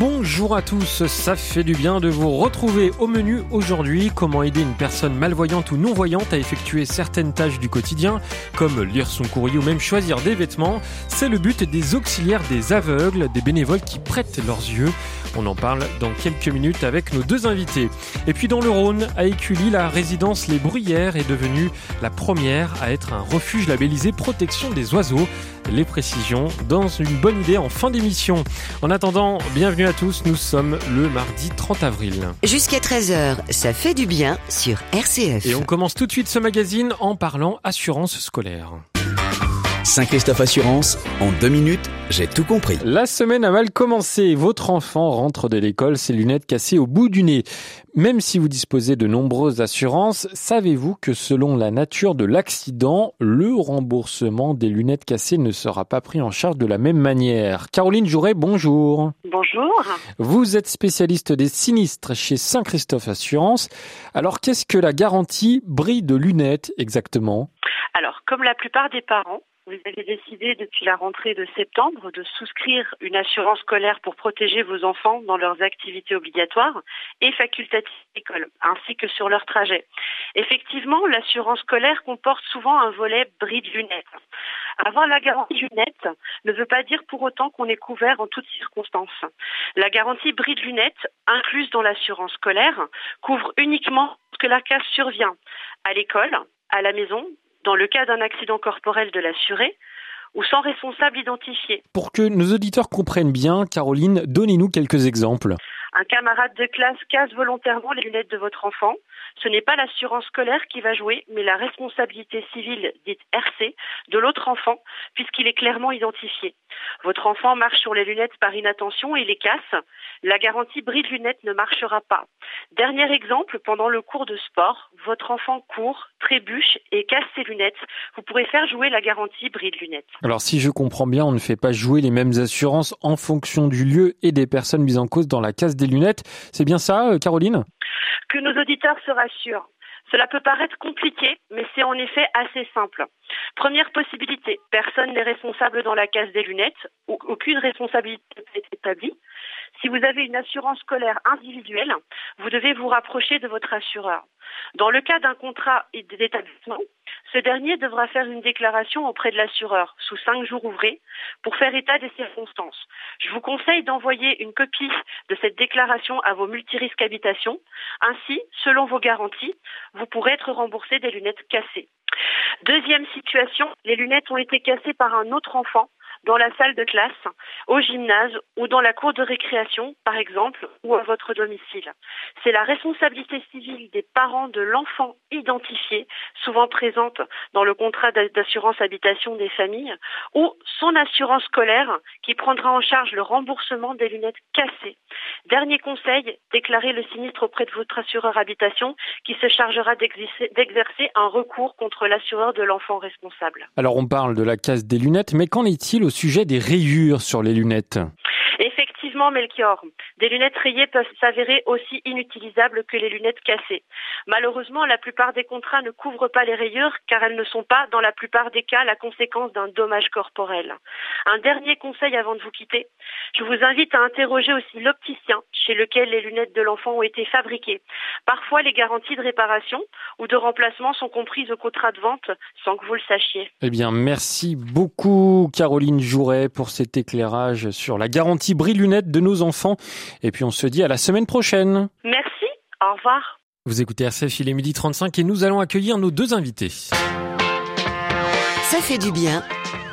Bonjour à tous, ça fait du bien de vous retrouver au menu aujourd'hui. Comment aider une personne malvoyante ou non-voyante à effectuer certaines tâches du quotidien, comme lire son courrier ou même choisir des vêtements? C'est le but des auxiliaires des aveugles, des bénévoles qui prêtent leurs yeux. On en parle dans quelques minutes avec nos deux invités. Et puis dans le Rhône, à Écully, la résidence Les Bruyères est devenue la première à être un refuge labellisé protection des oiseaux. Les précisions dans une bonne idée en fin d'émission. En attendant, bienvenue à tous, nous sommes le mardi 30 avril. Jusqu'à 13h, ça fait du bien sur RCF. Et on commence tout de suite ce magazine en parlant assurance scolaire. Saint-Christophe Assurance, en deux minutes, j'ai tout compris. La semaine a mal commencé. Votre enfant rentre de l'école, ses lunettes cassées au bout du nez. Même si vous disposez de nombreuses assurances, savez-vous que selon la nature de l'accident, le remboursement des lunettes cassées ne sera pas pris en charge de la même manière? Caroline Jouret, bonjour. Bonjour. Vous êtes spécialiste des sinistres chez Saint-Christophe Assurance. Alors qu'est-ce que la garantie brille de lunettes exactement? Alors, comme la plupart des parents, vous avez décidé depuis la rentrée de septembre de souscrire une assurance scolaire pour protéger vos enfants dans leurs activités obligatoires et facultatives d'école, ainsi que sur leur trajet. Effectivement, l'assurance scolaire comporte souvent un volet bride lunettes. Avoir la garantie lunettes ne veut pas dire pour autant qu'on est couvert en toutes circonstances. La garantie bride lunettes, incluse dans l'assurance scolaire, couvre uniquement ce que la casse survient à l'école, à la maison, dans le cas d'un accident corporel de l'assuré ou sans responsable identifié. Pour que nos auditeurs comprennent bien, Caroline, donnez-nous quelques exemples. Un camarade de classe casse volontairement les lunettes de votre enfant. Ce n'est pas l'assurance scolaire qui va jouer, mais la responsabilité civile dite RC de l'autre enfant, puisqu'il est clairement identifié. Votre enfant marche sur les lunettes par inattention et les casse. La garantie bride lunettes ne marchera pas. Dernier exemple, pendant le cours de sport, votre enfant court, trébuche et casse ses lunettes. Vous pourrez faire jouer la garantie bride lunettes. Alors si je comprends bien, on ne fait pas jouer les mêmes assurances en fonction du lieu et des personnes mises en cause dans la casse des lunettes. C'est bien ça, euh, Caroline? Que nos auditeurs se rassurent. Cela peut paraître compliqué, mais c'est en effet assez simple. Première possibilité, personne n'est responsable dans la casse des lunettes, aucune responsabilité n'est établie. Si vous avez une assurance scolaire individuelle, vous devez vous rapprocher de votre assureur. Dans le cas d'un contrat d'établissement, ce dernier devra faire une déclaration auprès de l'assureur sous cinq jours ouvrés pour faire état des circonstances. Je vous conseille d'envoyer une copie de cette déclaration à vos multirisques habitations. Ainsi, selon vos garanties, vous pourrez être remboursé des lunettes cassées. Deuxième situation, les lunettes ont été cassées par un autre enfant dans la salle de classe, au gymnase ou dans la cour de récréation, par exemple, ou à votre domicile. C'est la responsabilité civile des parents de l'enfant identifié, souvent présente dans le contrat d'assurance habitation des familles, ou son assurance scolaire qui prendra en charge le remboursement des lunettes cassées. Dernier conseil, déclarez le sinistre auprès de votre assureur habitation qui se chargera d'exercer un recours contre l'assureur de l'enfant responsable. Alors on parle de la casse des lunettes, mais qu'en est-il au sujet des rayures sur les lunettes Melchior, des lunettes rayées peuvent s'avérer aussi inutilisables que les lunettes cassées. Malheureusement, la plupart des contrats ne couvrent pas les rayures car elles ne sont pas, dans la plupart des cas, la conséquence d'un dommage corporel. Un dernier conseil avant de vous quitter. Je vous invite à interroger aussi l'opticien chez lequel les lunettes de l'enfant ont été fabriquées. Parfois, les garanties de réparation ou de remplacement sont comprises au contrat de vente sans que vous le sachiez. Eh bien, merci beaucoup Caroline Jouret pour cet éclairage sur la garantie brille lunettes de nos enfants. Et puis on se dit à la semaine prochaine. Merci, au revoir. Vous écoutez RCF, il est midi 35 et nous allons accueillir nos deux invités. Ça fait du bien,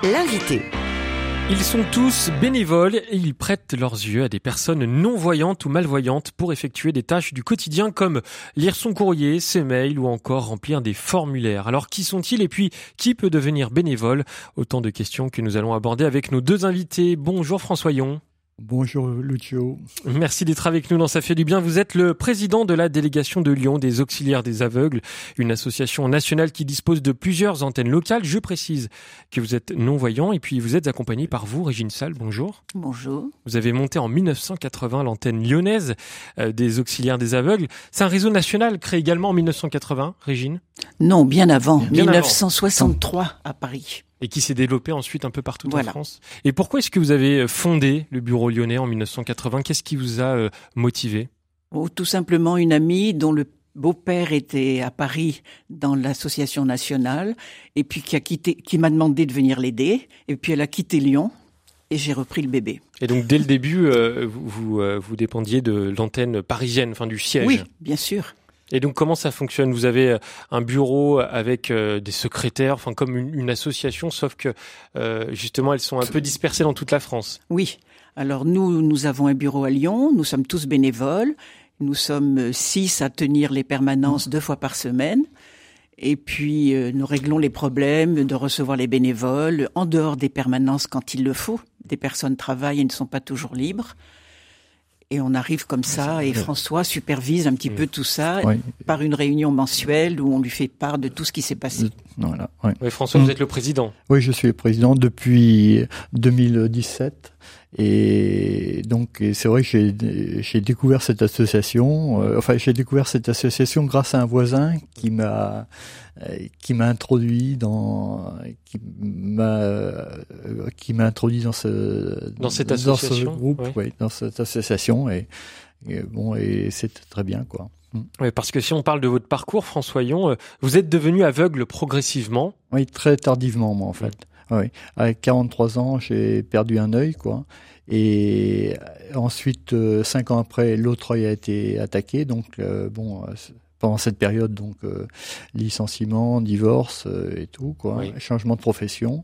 l'invité. Ils sont tous bénévoles et ils prêtent leurs yeux à des personnes non-voyantes ou malvoyantes pour effectuer des tâches du quotidien comme lire son courrier, ses mails ou encore remplir des formulaires. Alors qui sont-ils et puis qui peut devenir bénévole? Autant de questions que nous allons aborder avec nos deux invités. Bonjour François Yon. Bonjour Lucio. Merci d'être avec nous dans Ça fait du bien. Vous êtes le président de la délégation de Lyon des auxiliaires des aveugles, une association nationale qui dispose de plusieurs antennes locales. Je précise que vous êtes non-voyant et puis vous êtes accompagné par vous, Régine Salle. Bonjour. Bonjour. Vous avez monté en 1980 l'antenne lyonnaise euh, des auxiliaires des aveugles. C'est un réseau national créé également en 1980, Régine? Non, bien avant, 1963 à Paris et qui s'est développé ensuite un peu partout en France. Et pourquoi est-ce que vous avez euh, fondé le bureau lyonnais en 1980 Qu'est-ce qui vous a euh, motivé? Oh, Tout simplement une amie dont le beau-père était à Paris dans l'association nationale et puis qui a quitté, qui m'a demandé de venir l'aider et puis elle a quitté Lyon et j'ai repris le bébé. Et donc dès le début, euh, vous, vous, vous dépendiez de l'antenne parisienne, enfin du siège? Oui, bien sûr. Et donc comment ça fonctionne? Vous avez euh, un bureau avec euh, des secrétaires, enfin comme une, association, sauf que euh, justement elles sont un peu dispersées dans toute la France. Oui. Alors nous, nous avons un bureau à Lyon. Nous sommes tous bénévoles. Nous sommes six à tenir les permanences deux fois par semaine. Et puis nous réglons les problèmes de recevoir les bénévoles en dehors des permanences quand il le faut. Des personnes travaillent et ne sont pas toujours libres. Et on arrive comme ça, et François supervise un petit peu tout ça par une réunion mensuelle où on lui fait part de tout ce qui s'est passé. Voilà, oui. François, vous mm. êtes le président. Oui, je suis le président depuis 2017. Et donc, c'est vrai que j'ai découvert cette association. Euh, enfin, j'ai découvert cette association grâce à un voisin qui m'a euh, qui m'a introduit dans qui m'a euh, qui m'a introduit dans ce dans cette association, groupe, dans cette association et, bon et c'était très bien quoi. Mm. Oui, parce que si on parle de votre parcours, François Yon, vous êtes devenu aveugle progressivement. Oui, très tardivement, moi, en fait. Oui, avec 43 ans, j'ai perdu un œil, quoi. Et ensuite, euh, cinq ans après, l'autre œil a été attaqué. Donc, euh, bon, euh, pendant cette période, donc licenciement, divorce et tout, quoi, changement de profession.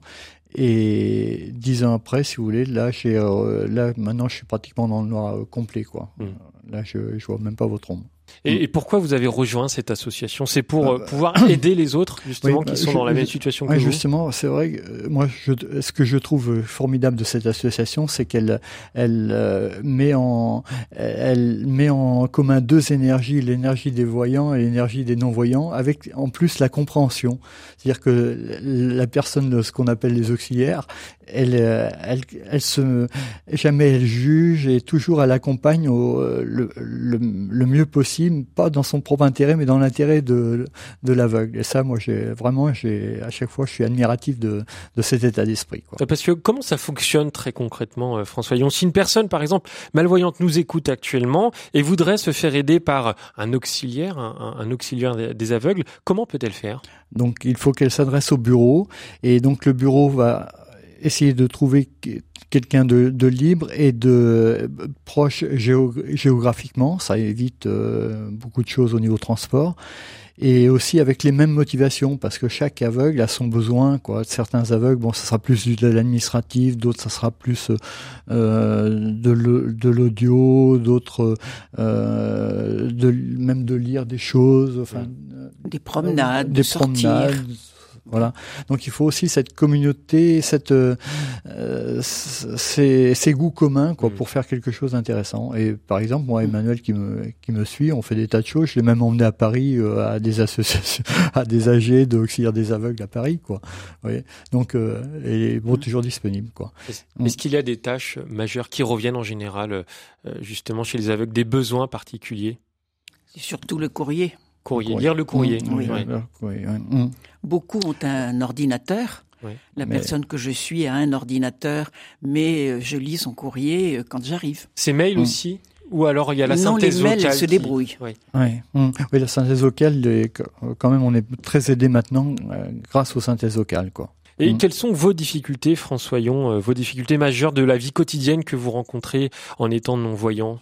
Et dix ans après, si vous voulez, là, j'ai, là, maintenant, je suis pratiquement dans le noir complet, quoi. Hmm. Là, je, je vois même pas votre ombre. Mm. Et, pourquoi vous avez rejoint cette association? C'est pour euh, pouvoir aider les autres justement qui bah, sont dans la même situation que vous? Justement, c'est vrai. Que, euh, moi, je, ce que je trouve formidable de cette association, c'est qu'elle elle euh, met en elle met en commun deux énergies, l'énergie des voyants et l'énergie des non-voyants, avec en plus la compréhension. C'est-à-dire que la personne, ce qu'on appelle les auxiliaires, elle, elle, elle se jamais elle juge et toujours elle accompagne au, le, le, le mieux possible pas dans son propre intérêt, mais dans l'intérêt de, de l'aveugle. Et ça, moi, j'ai vraiment, j'ai à chaque fois, je suis admiratif de, de cet état d'esprit. Parce que comment ça fonctionne très concrètement, euh, François Yon? Si une personne, par exemple, malvoyante nous écoute actuellement et voudrait se faire aider par un auxiliaire, un, un auxiliaire des aveugles, comment peut-elle faire? Donc, il faut qu'elle s'adresse au bureau et donc le bureau va essayer de trouver quelqu'un de, de, libre et de proche géographiquement, ça évite euh, beaucoup de choses au niveau transport. Et aussi avec les mêmes motivations parce que chaque aveugle a son besoin quoi. Certains aveugles bon ça sera plus de l'administratif d'autres ça sera plus euh, de l'audio d'autres euh, de même de lire des choses enfin des promenades des promenades voilà. Donc il faut aussi cette communauté, cette euh, ces, ces, goûts communs quoi mm. pour faire quelque chose d'intéressant. Et par exemple moi mm. Emmanuel qui me qui me suit, on fait des tas de choses. Je l'ai même emmené à Paris euh, à des associations, à des AG d'auxiliaires des aveugles à Paris quoi. Oui. Donc euh, et bon toujours disponible quoi. Est-ce qu'il y a des tâches majeures qui reviennent en général euh, justement chez les aveugles, des besoins particuliers? Surtout le courrier. Courrier, lire le courrier. Mm. Beaucoup ont un ordinateur. La personne que je suis a un ordinateur, mais euh, je lis son courrier euh, quand j'arrive. C'est mail mm. aussi? Ou alors il y a la synthèse vocale. Non, les mails se débrouillent. Oui. Mm. oui, la synthèse vocale, quand même, on est très aidé maintenant euh, grâce aux synthèses vocales, quoi. Et quelles sont vos difficultés, François Yon, vos difficultés majeures de la vie quotidienne que vous rencontrez en étant non-voyant?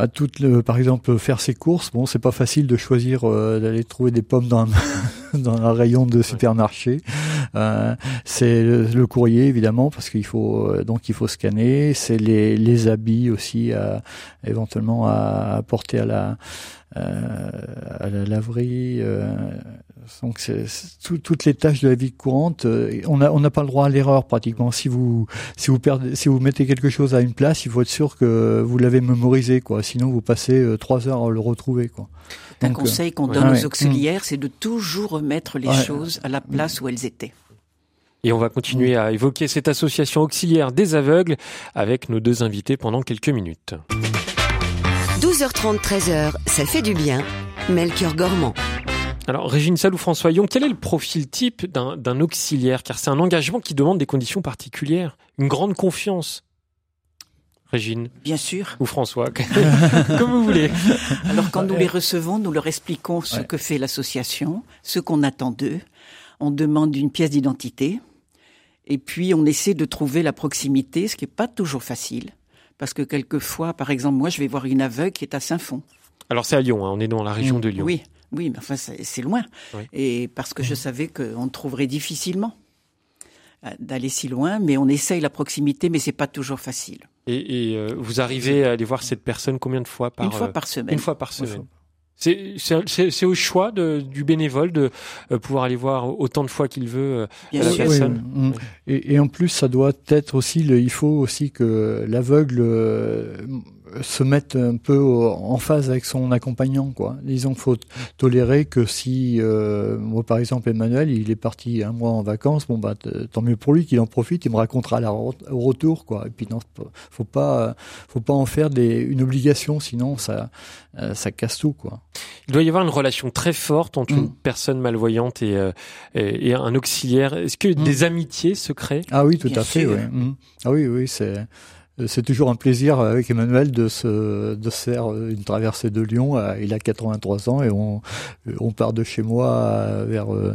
À toutes par exemple faire ses courses bon c'est pas facile de choisir euh, d'aller trouver des pommes dans dans un rayon de supermarché euh, c'est le, courrier évidemment parce qu'il faut euh, donc il faut scanner c'est les les habits aussi à, éventuellement à apporter à la à la laverie. Donc c'est, toutes les tâches de la vie courante, on n'a on n'a pas le droit à l'erreur pratiquement. Si vous si vous perdez, si vous mettez quelque chose à une place, il faut être sûr que vous l'avez mémorisé, quoi. Sinon, vous passez trois heures à le retrouver, quoi. Un conseil qu'on donne aux auxiliaires, c'est de toujours remettre les choses à la place où elles étaient. Et on va continuer à évoquer cette association auxiliaire des aveugles avec nos deux invités pendant quelques minutes. 12h30, 13h, ça fait du bien. Melchior Gormand. Alors, Régine Salou, François Young, quel est le profil type d'un auxiliaire? Car c'est un engagement qui demande des conditions particulières, une grande confiance. Régine Bien sûr. Ou François, comme vous voulez. Alors quand nous les recevons, nous leur expliquons ce que fait l'association, ce qu'on attend d'eux. On demande une pièce d'identité, et puis, on essaie de trouver la proximité, ce qui n'est pas toujours facile. Parce que quelquefois, par exemple, moi, je vais voir une aveugle qui est à Saint-Fond. Alors, c'est à Lyon, hein, on est dans la région mm. de Lyon. Oui, oui, mais enfin, c'est loin. Et parce que je savais qu'on trouverait difficilement euh, d'aller si loin, mais on essaye la proximité, mais c'est pas toujours facile. Et, euh, vous arrivez à aller voir cette personne combien de fois par Une fois euh, par semaine. Une fois par semaine. C'est au choix de, du bénévole de pouvoir aller voir autant de fois qu'il veut euh, la personne. Mm. et, et, en plus, ça doit être aussi, le, il faut aussi que l'aveugle euh, se mettre un peu en phase avec son accompagnant quoi. Disons qu'il faut tolérer que si euh, moi par exemple Emmanuel il est parti un mois en vacances bon bah tant mieux pour lui qu'il en profite il me racontera la au retour quoi et puis non faut pas faut pas en faire des une obligation sinon ça euh, ça casse tout quoi. Il doit y avoir une relation très forte entre une mm. personne malvoyante et, euh, et, un auxiliaire. Est-ce que mm. des amitiés se créent? Ah oui tout à fait oui. Mm. Ah oui oui c'est euh, c'est toujours un plaisir avec Emmanuel de se de faire une traversée de Lyon. Euh, il a 83 ans et on on part de chez moi vers euh,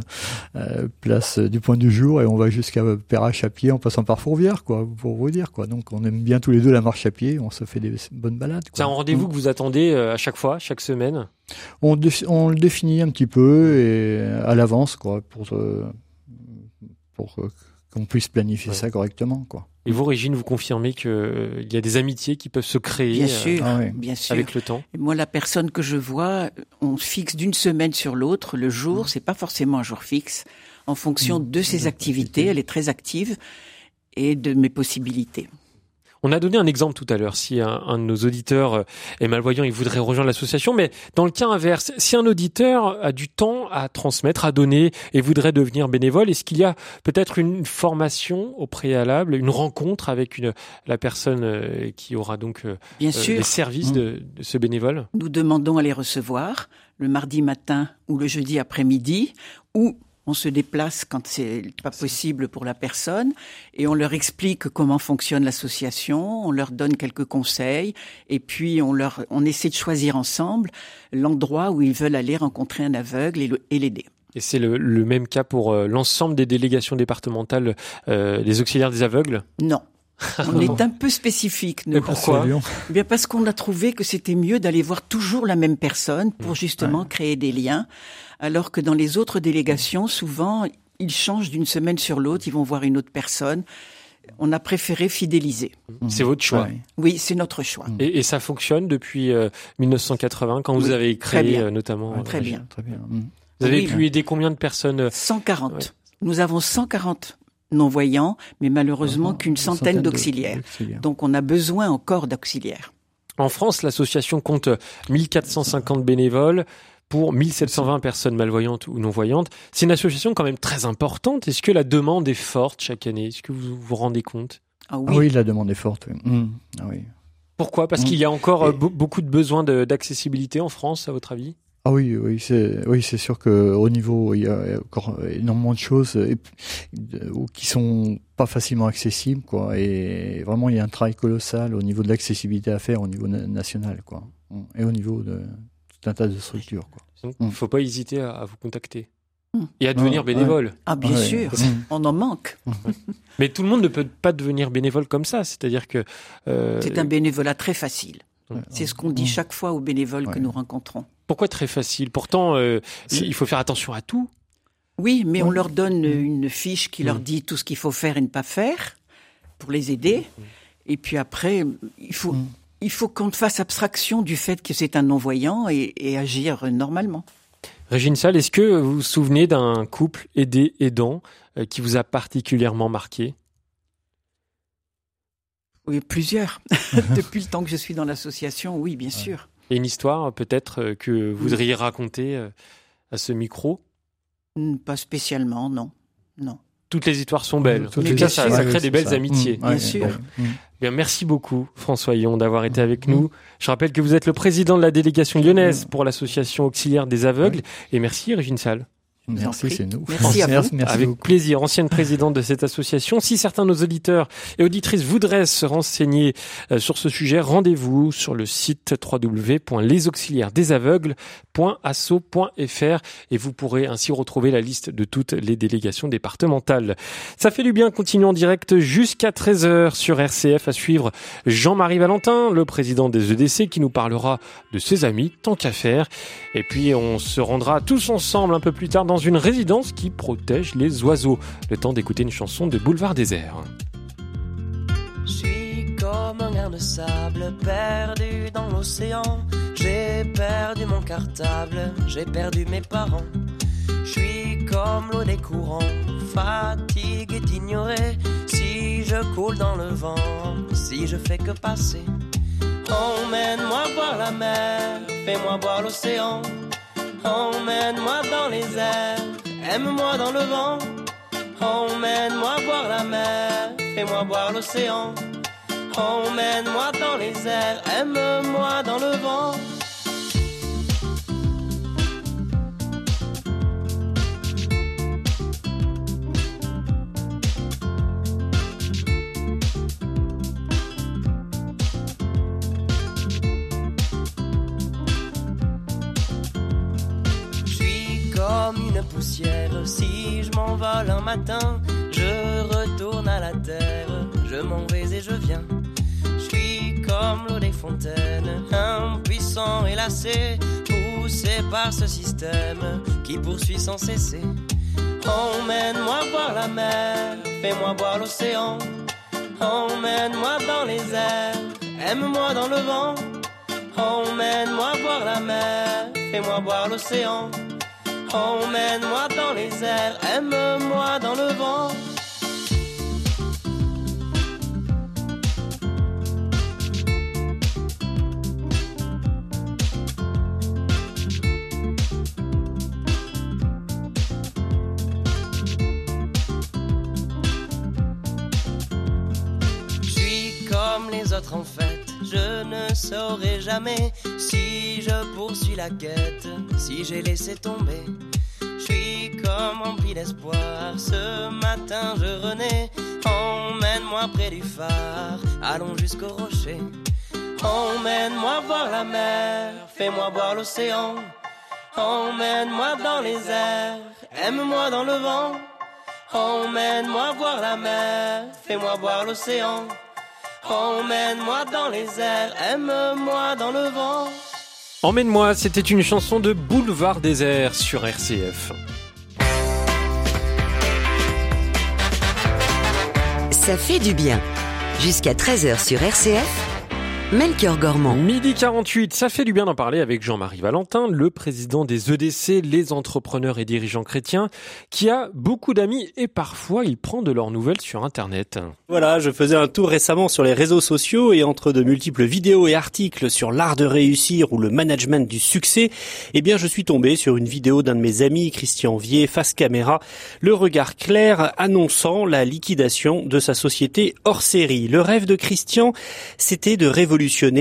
place du Point du Jour et on va jusqu'à Perrache à pied en passant par Fourvière, quoi, pour vous dire quoi. Donc on aime bien tous les deux la marche à pied. On se fait des bonnes balades. C'est un rendez-vous mm. que vous attendez à chaque fois, chaque semaine? On, on le définit un petit peu et à l'avance, quoi, pour pour qu'on puisse planifier ça correctement, quoi. Et vous, Régine, vous confirmez qu'il euh, y a des amitiés qui peuvent se créer bien sûr, euh, bien sûr. avec le temps? Moi, la personne que je vois, on fixe d'une semaine sur l'autre. Le jour, mmh. c'est pas forcément un jour fixe. En fonction mmh. de ses activités, elle est très active, et de mes possibilités. On a donné un exemple tout à l'heure. Si un, de nos auditeurs euh, est malvoyant, il voudrait rejoindre l'association. Mais dans le cas inverse, si un auditeur a du temps à transmettre, à donner et voudrait devenir bénévole, est-ce qu'il y a peut-être une formation au préalable, une rencontre avec une, la personne euh, qui aura donc euh, Bien sûr. les services de, de ce bénévole? Nous demandons à les recevoir le mardi matin ou le jeudi après-midi ou on se déplace quand c'est pas possible pour la personne et on leur explique comment fonctionne l'association, on leur donne quelques conseils et puis on leur, on essaie de choisir ensemble l'endroit où ils veulent aller rencontrer un aveugle et l'aider. Et c'est le, même cas pour euh, l'ensemble des délégations départementales euh, des auxiliaires des aveugles? Non, on est un peu spécifique. Nous. pourquoi eh Bien parce qu'on a trouvé que c'était mieux d'aller voir toujours la même personne pour mmh. justement créer des liens alors que dans les autres délégations, souvent, ils changent d'une semaine sur l'autre, ils vont voir une autre personne. On a préféré fidéliser. C'est votre choix. Oui, c'est notre choix. Et, ça fonctionne depuis 1980, euh, quand vous avez créé euh, notamment. très, bien. très bien. Vous avez pu aider combien de personnes 140. Nous avons 140 non-voyants, mais malheureusement qu'une centaine, d'auxiliaires. Donc on a besoin encore d'auxiliaires. En France, l'association compte 1450 bénévoles pour 1720 personnes malvoyantes ou non-voyantes. C'est une association quand même très importante. Est-ce que la demande est forte chaque année? Est-ce que vous vous rendez compte? Ah oui. la demande est forte. Mmh. Ah oui. Pourquoi? Parce mmh. qu'il y a encore euh, beaucoup de besoins d'accessibilité en France, à votre avis? Ah oui, oui, c'est oui, c'est sûr que au niveau il y a encore énormément de choses et, qui sont pas facilement accessibles, quoi. Et vraiment, il y a un travail colossal au niveau de l'accessibilité à faire au niveau national, quoi, et au niveau de un tas de structures. Il ne faut pas hésiter à, vous contacter. Hmm. Et à devenir bénévole. Ah bien sûr, on en manque. Mais tout le monde ne peut pas devenir bénévole comme ça. C'est-à-dire que euh, c'est un bénévolat très facile. C'est ce qu'on dit chaque fois aux bénévoles que nous rencontrons. Pourquoi très facile? Pourtant, euh, il faut faire attention à tout. Oui, mais on leur donne une fiche qui leur dit tout ce qu'il faut faire et ne pas faire pour les aider. Et puis après, il faut Il faut qu'on fasse abstraction du fait que c'est un non-voyant et, et, agir normalement. Régine Salle, est-ce que vous vous souvenez d'un couple aidé-aidant euh, qui vous a particulièrement marqué? Oui, plusieurs. Depuis le temps que je suis dans l'association, oui, bien sûr. Et une histoire peut-être euh, que vous voudriez raconter euh, à ce micro? Pas spécialement, non. Non. Toutes les histoires sont belles. Toutes les ça, ça, crée des belles amitiés. Mmh, bien sûr. Mmh. Bien, merci beaucoup, François Yon, d'avoir été avec nous. Je rappelle que vous êtes le président de la délégation lyonnaise pour l'association auxiliaire des aveugles. Et merci, Régine Salle. Merci, c'est nous. Merci, à vous. Merci Avec plaisir, ancienne présidente de cette association. Si certains de nos auditeurs et auditrices voudraient se renseigner euh, sur ce sujet, rendez-vous sur le site www.lesauxiliairesdesaveugles.asso.fr et vous pourrez ainsi retrouver la liste de toutes les délégations départementales. Ça fait du bien, continuons en direct jusqu'à 13h sur RCF à suivre Jean-Marie Valentin, le président des EDC qui nous parlera de ses amis, tant qu'à faire. Et puis on se rendra tous ensemble un peu plus tard dans dans une résidence qui protège les oiseaux. Le temps d'écouter une chanson de Boulevard Désert. Je suis comme un grain de sable perdu dans l'océan. J'ai perdu mon cartable, j'ai perdu mes parents. Je suis comme l'eau des courants, fatigué d'ignorer si je coule dans le vent, si je fais que passer. Emmène-moi voir la mer, fais-moi voir l'océan. Emmène-moi dans les airs, aime-moi dans le vent. Emmène-moi voir la mer, fais-moi voir l'océan. Emmène-moi dans les airs, aime-moi dans le vent. M'envole un matin, je retourne à la terre. Je m'en vais et je viens. Je suis comme l'eau des fontaines, impuissant et lassé, poussé par ce système qui poursuit sans cesser. Emmène-moi voir la mer, fais-moi voir l'océan. Emmène-moi dans les airs, aime-moi dans le vent. Emmène-moi voir la mer, fais-moi voir l'océan. Emmène-moi dans les airs, aime-moi dans le vent. Je suis comme les autres en fait, je ne saurai jamais je poursuis la quête, si j'ai laissé tomber suis comme rempli d'espoir. Ce matin je renais. Emmène-moi près du phare. Allons jusqu'au rocher. Emmène-moi voir la mer. Fais-moi voir l'océan. Emmène-moi dans les airs. Aime-moi dans le vent. Emmène-moi voir la mer. Fais-moi voir l'océan. Emmène-moi dans les airs. Aime-moi dans le vent. Emmène-moi, c'était une chanson de Boulevard Désert sur RCF. Ça fait du bien. Jusqu'à 13h sur RCF, Melchior Gormand. Midi 48, ça fait du bien d'en parler avec Jean-Marie Valentin, le président des EDC, les entrepreneurs et dirigeants chrétiens, qui a beaucoup d'amis et parfois il prend de leurs nouvelles sur Internet. Voilà, je faisais un tour récemment sur les réseaux sociaux et entre de multiples vidéos et articles sur l'art de réussir ou le management du succès, eh bien je suis tombé sur une vidéo d'un de mes amis, Christian Vier, face caméra, le regard clair annonçant la liquidation de sa société hors série. Le rêve de Christian, c'était de révolutionner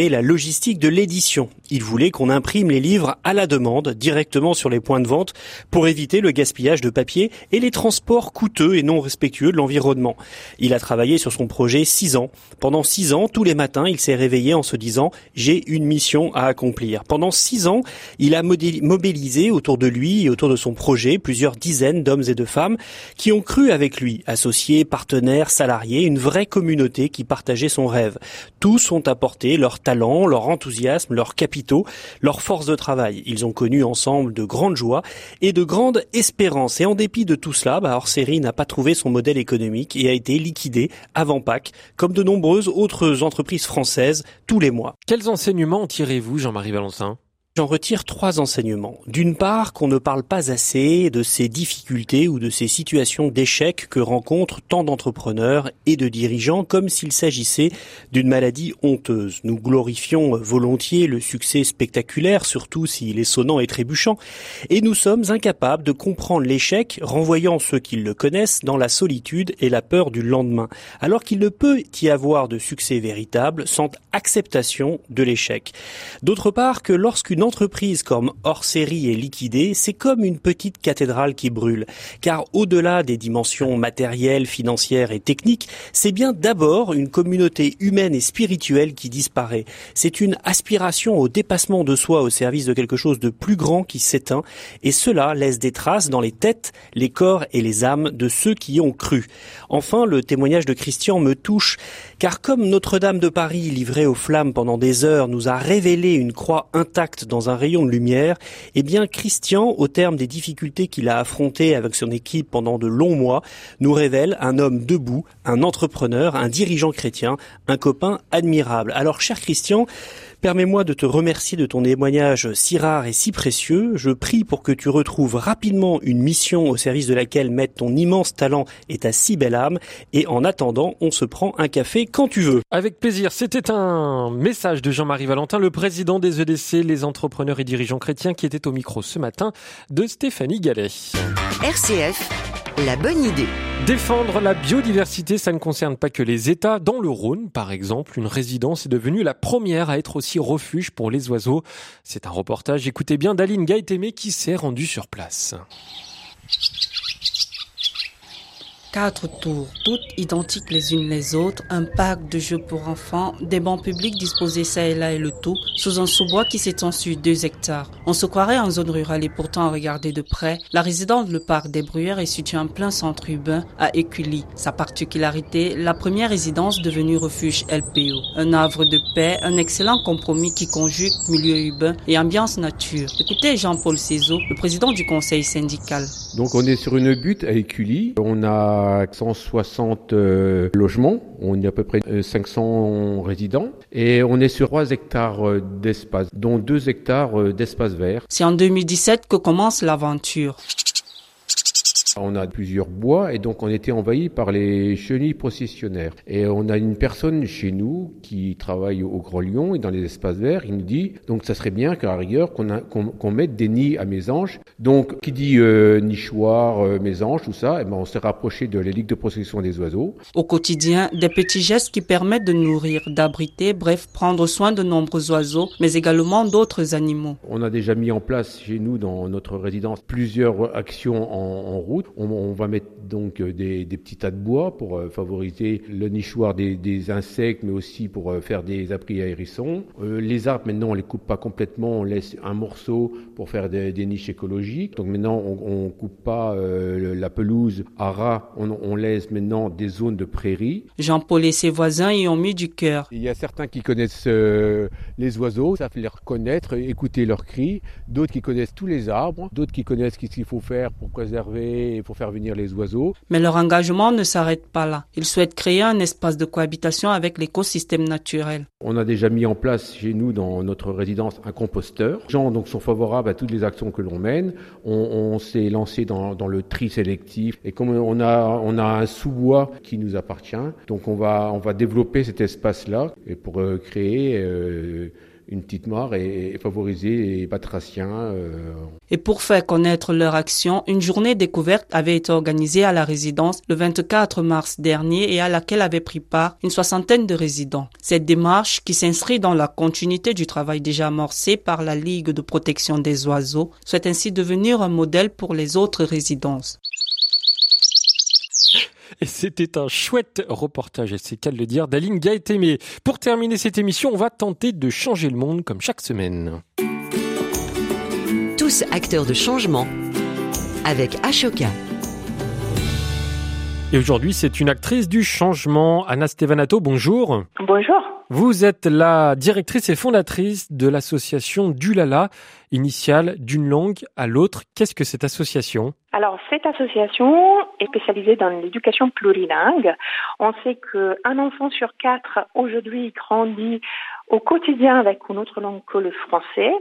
la logistique de l'édition. Il voulait qu'on imprime les livres à la demande directement sur les points de vente pour éviter le gaspillage de papier et les transports coûteux et non respectueux de l'environnement. Il a travaillé sur son projet six ans. Pendant six ans, tous les matins, il s'est réveillé en se disant j'ai une mission à accomplir. Pendant six ans, il a mobilisé autour de lui et autour de son projet plusieurs dizaines d'hommes et de femmes qui ont cru avec lui, associés, partenaires, salariés, une vraie communauté qui partageait son rêve. Tous ont apporté leur talent, leur enthousiasme, leur capacité chapiteaux, leur force de travail. Ils ont connu ensemble de grandes joies et de grandes espérances. Et en dépit de tout cela, bah, hors série n'a pas trouvé son modèle économique et a été liquidé avant Pâques, comme de nombreuses autres entreprises françaises tous les mois. Quels enseignements tirez-vous, Jean-Marie Valentin J'en retire trois enseignements. D'une part, qu'on ne parle pas assez de ces difficultés ou de ces situations d'échec que rencontrent tant d'entrepreneurs et de dirigeants comme s'il s'agissait d'une maladie honteuse. Nous glorifions volontiers le succès spectaculaire, surtout s'il est sonnant et trébuchant, et nous sommes incapables de comprendre l'échec, renvoyant ceux qui le connaissent dans la solitude et la peur du lendemain, alors qu'il ne peut y avoir de succès véritable sans acceptation de l'échec. D'autre part, que lorsqu'une entreprise comme hors série est liquidée, c'est comme une petite cathédrale qui brûle. Car au-delà des dimensions matérielles, financières et techniques, c'est bien d'abord une communauté humaine et spirituelle qui disparaît. C'est une aspiration au dépassement de soi au service de quelque chose de plus grand qui s'éteint. Et cela laisse des traces dans les têtes, les corps et les âmes de ceux qui y ont cru. Enfin, le témoignage de Christian me touche, car comme Notre-Dame de Paris, livrée aux flammes pendant des heures, nous a révélé une croix intacte dans un rayon de lumière, eh bien Christian, au terme des difficultés qu'il a affrontées avec son équipe pendant de longs mois, nous révèle un homme debout, un entrepreneur, un dirigeant chrétien, un copain admirable. Alors cher Christian, Permets-moi de te remercier de ton témoignage si rare et si précieux. Je prie pour que tu retrouves rapidement une mission au service de laquelle mettre ton immense talent et ta si belle âme. Et en attendant, on se prend un café quand tu veux. Avec plaisir. C'était un message de Jean-Marie Valentin, le président des EDC, les entrepreneurs et dirigeants chrétiens, qui était au micro ce matin de Stéphanie Gallet. RCF, la bonne idée. Défendre la biodiversité, ça ne concerne pas que les États. Dans le Rhône, par exemple, une résidence est devenue la première à être aussi refuge pour les oiseaux. C'est un reportage, écoutez bien, d'Aline Gaëtémé qui s'est rendue sur place. Quatre tours, toutes identiques les unes les autres, un parc de jeux pour enfants, des bancs publics disposés ça et là et le tout, sous un sous-bois qui s'étend sur deux hectares. On se croirait en zone rurale et pourtant à regarder de près, la résidence le parc des Bruyères est située en plein centre urbain à Écully. Sa particularité, la première résidence devenue refuge LPO. Un havre de paix, un excellent compromis qui conjugue milieu urbain et ambiance nature. Écoutez Jean-Paul Cézot, le président du conseil syndical. Donc on est sur une butte à Écully. On a 160 euh, logements, on a à peu près 500 euh, résidents et on est sur 3 hectares euh, d'espace, dont 2 hectares d'espace vert. C'est en 2017 que commence l'aventure. On a plusieurs bois et donc on était envahi par les chenilles processionnaires. Et on a une personne chez nous qui travaille au Grand Lyon et dans les espaces verts. Il nous dit donc ça serait bien qu'à la rigueur qu'on mette des nids à mésanges. Donc qui dit euh, nichoir, euh, tout ça, et eh ben on s'est rapproché de la Ligue de protection des oiseaux. Au quotidien, des petits gestes qui permettent de nourrir, d'abriter, bref, prendre soin de nombreux oiseaux, mais également d'autres animaux. On a déjà mis en place chez nous dans notre résidence plusieurs actions en, en route. On, va mettre donc euh, des, petits tas de bois pour euh, favoriser le nichoir des, insectes, mais aussi pour euh, faire des abris à hérissons. les arbres, maintenant, on les coupe pas complètement, on laisse un morceau pour faire des, niches écologiques. Donc maintenant, on, ne coupe pas la pelouse à ras, on, laisse maintenant des zones de prairies. Jean-Paul et ses voisins y ont mis du cœur. Il y a certains qui connaissent les oiseaux, ça fait les reconnaître, écouter leurs cris. D'autres qui connaissent tous les arbres, d'autres qui connaissent ce qu'il faut faire pour préserver pour faire venir les oiseaux. Mais leur engagement ne s'arrête pas là. Ils souhaitent créer un espace de cohabitation avec l'écosystème naturel. On a déjà mis en place chez nous dans notre résidence un composteur. Les gens donc sont favorables à toutes les actions que l'on mène. On, s'est lancé dans, le tri sélectif et comme on a on a un sous-bois qui nous appartient, donc on va on va développer cet espace là et pour euh, créer euh, une petite mort et. Euh. Et pour faire connaître leur action, une journée découverte avait été organisée à la résidence le 24 mars dernier et à laquelle avaient pris part une soixantaine de résidents. Cette démarche, qui s'inscrit dans la continuité du travail déjà amorcé par la Ligue de protection des oiseaux, souhaite ainsi devenir un modèle pour les autres résidences. Et c'était un chouette reportage, et c'est qu'à le dire, d'Aline Gaëtémé. Pour terminer cette émission, on va tenter de changer le monde comme chaque semaine. Tous acteurs de changement avec Ashoka. Et aujourd'hui, c'est une actrice du changement, Anna Stevanato. Bonjour. Bonjour. Vous êtes la directrice et fondatrice de l'association Dulala, initiale d'une langue à l'autre. Qu'est-ce que cette association? Alors, cette association est spécialisée dans l'éducation plurilingue. On sait qu'un enfant sur quatre aujourd'hui grandit au quotidien avec une autre langue que le français.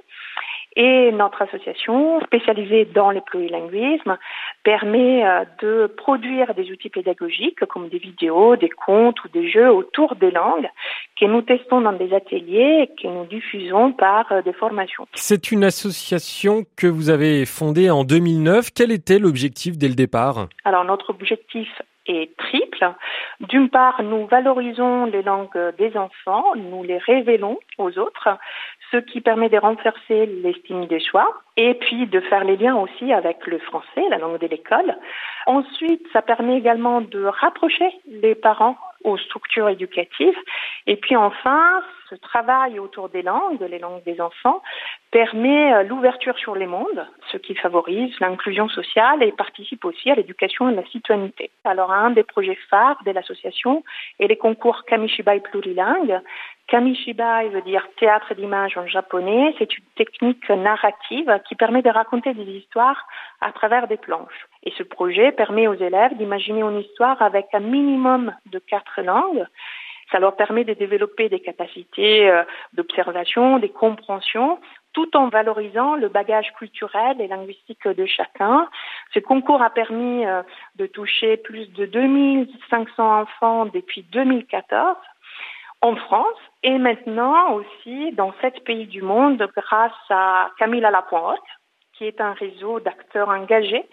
Et notre association, spécialisée dans les plurilinguismes, permet euh, de produire des outils pédagogiques comme des vidéos, des contes ou des jeux autour des langues que nous testons dans des ateliers et que nous diffusons par euh, des formations. C'est une association que vous avez fondée en 2009. Quel était l'objectif dès le départ? Alors notre objectif est triple. D'une part, nous valorisons les langues des enfants, nous les révélons aux autres, ce qui permet de renforcer l'estime des choix et puis de faire les liens aussi avec le français, la langue de l'école. Ensuite, ça permet également de rapprocher les parents aux structures éducatives. Et puis enfin, ce travail autour des langues, les langues des enfants, permet euh, l'ouverture sur les mondes, ce qui favorise l'inclusion sociale et participe aussi à l'éducation et à la citoyenneté. Alors un des projets phares de l'association est les concours Kamishibai plurilingue. Kamishibai veut dire théâtre d'image en japonais. C'est une technique narrative qui permet de raconter des histoires à travers des planches. Et ce projet permet aux élèves d'imaginer une histoire avec un minimum de quatre langues. Ça leur permet de développer des capacités euh, d'observation, des compréhensions, tout en valorisant le bagage culturel et linguistique de chacun. Ce concours a permis euh, de toucher plus de 2500 enfants depuis 2014 en France et maintenant aussi dans sept pays du monde grâce à Camille Lapointe, qui est un réseau d'acteurs engagés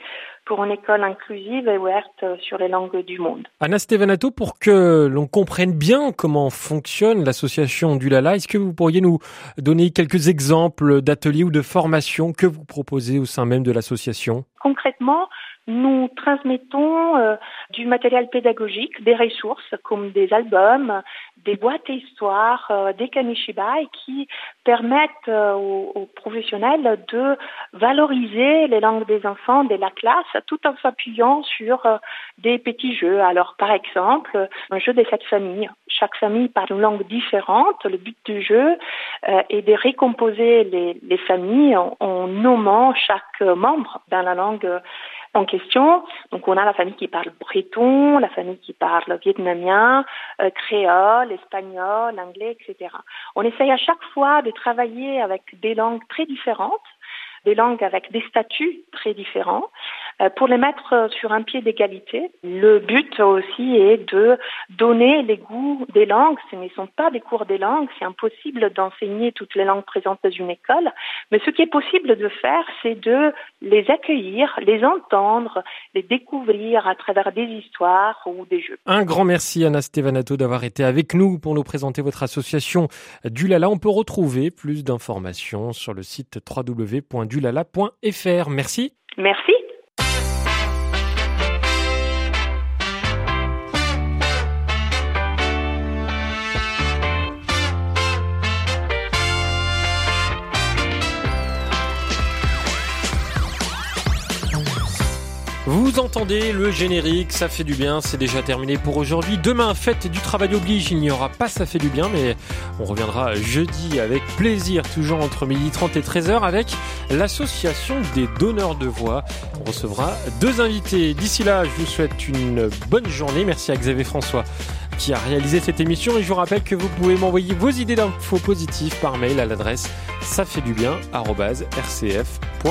pour une école inclusive et ouverte sur les langues du monde. Anna Stevanato, pour que l'on comprenne bien comment fonctionne l'association du Lala, est-ce que vous pourriez nous donner quelques exemples d'ateliers ou de formations que vous proposez au sein même de l'association? Concrètement, nous transmettons euh, du matériel pédagogique, des ressources comme des albums, des boîtes à euh, des kanishibai qui permettent euh, aux, professionnels de valoriser les langues des enfants dès la classe tout en s'appuyant sur des petits jeux. Alors par exemple, un jeu des sept familles. Chaque famille parle une langue différente. Le but du jeu est de récomposer les, les familles en nommant chaque membre dans la langue en question. Donc on a la famille qui parle breton, la famille qui parle vietnamien, euh, créole, espagnol, anglais, etc. On essaye à chaque fois de travailler avec des langues très différentes des langues avec des statuts très différents, euh, pour les mettre sur un pied d'égalité. Le but aussi est de donner les goûts des langues. Ce ne sont pas des cours des langues, c'est impossible d'enseigner toutes les langues présentes dans une école, mais ce qui est possible de faire, c'est de les accueillir, les entendre, les découvrir à travers des histoires ou des jeux. Un grand merci Anna Stevanato d'avoir été avec nous pour nous présenter votre association Dulala. On peut retrouver plus d'informations sur le site www dulala.fr. Merci. Merci. Vous entendez le générique, ça fait du bien, c'est déjà terminé pour aujourd'hui. Demain, fête du travail oblige, il n'y aura pas ça fait du bien, mais on reviendra jeudi avec plaisir, toujours entre 12h30 et 13h avec l'association des donneurs de voix. On recevra deux invités. D'ici là, je vous souhaite une bonne journée. Merci à Xavier François qui a réalisé cette émission et je vous rappelle que vous pouvez m'envoyer vos idées d'infos positives par mail à l'adresse ça fait du bien rcf.fr.